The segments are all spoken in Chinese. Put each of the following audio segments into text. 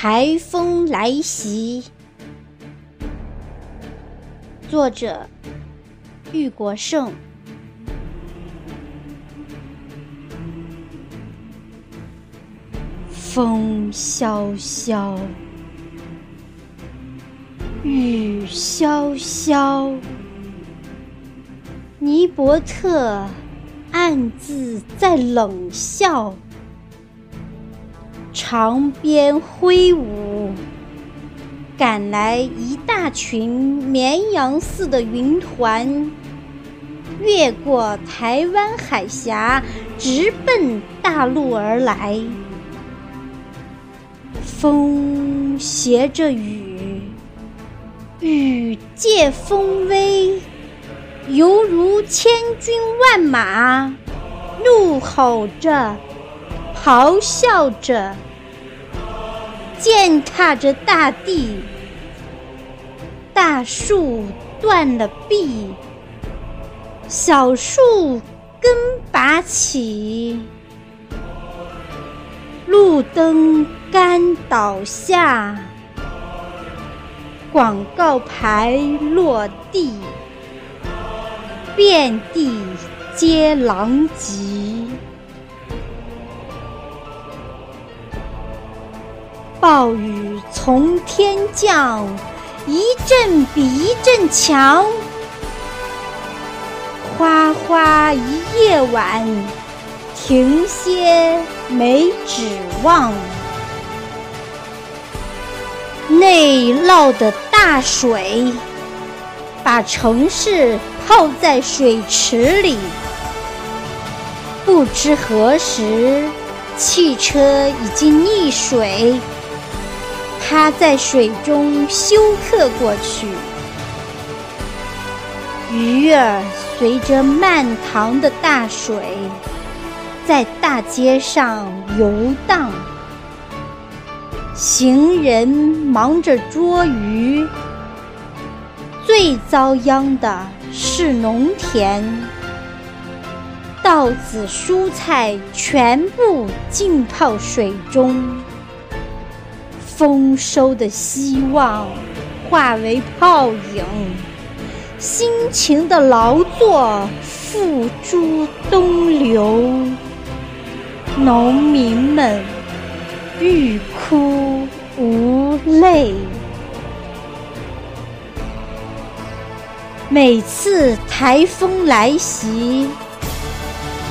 台风来袭，作者玉国胜。风萧萧，雨潇潇，尼伯特暗自在冷笑。长鞭挥舞，赶来一大群绵羊似的云团，越过台湾海峡，直奔大陆而来。风携着雨，雨借风威，犹如千军万马，怒吼着，咆哮着。践踏着大地，大树断了臂，小树根拔起，路灯杆倒下，广告牌落地，遍地皆狼藉。暴雨从天降，一阵比一阵强。哗哗一夜晚，停歇没指望。内涝的大水，把城市泡在水池里。不知何时，汽车已经溺水。它在水中休克过去，鱼儿随着漫塘的大水，在大街上游荡。行人忙着捉鱼，最遭殃的是农田，稻子、蔬菜全部浸泡水中。丰收的希望化为泡影，辛勤的劳作付诸东流，农民们欲哭无泪。每次台风来袭，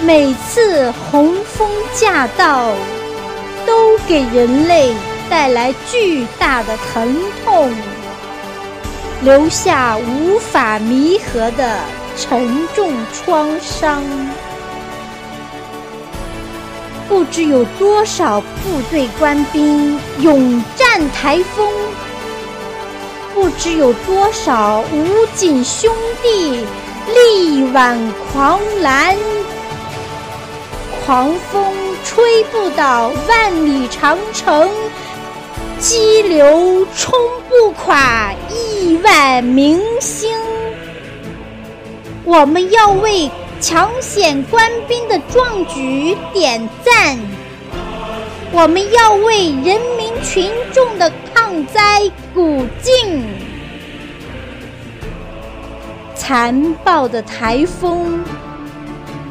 每次洪峰驾到，都给人类。带来巨大的疼痛，留下无法弥合的沉重创伤。不知有多少部队官兵勇战台风，不知有多少武警兄弟力挽狂澜。狂风吹不倒万里长城。激流冲不垮亿万明星。我们要为抢险官兵的壮举点赞，我们要为人民群众的抗灾鼓劲。残暴的台风，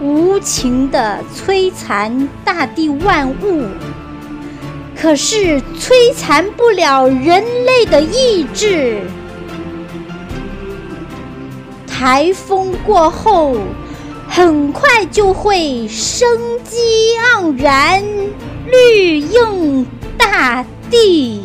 无情的摧残大地万物。可是摧残不了人类的意志。台风过后，很快就会生机盎然，绿映大地。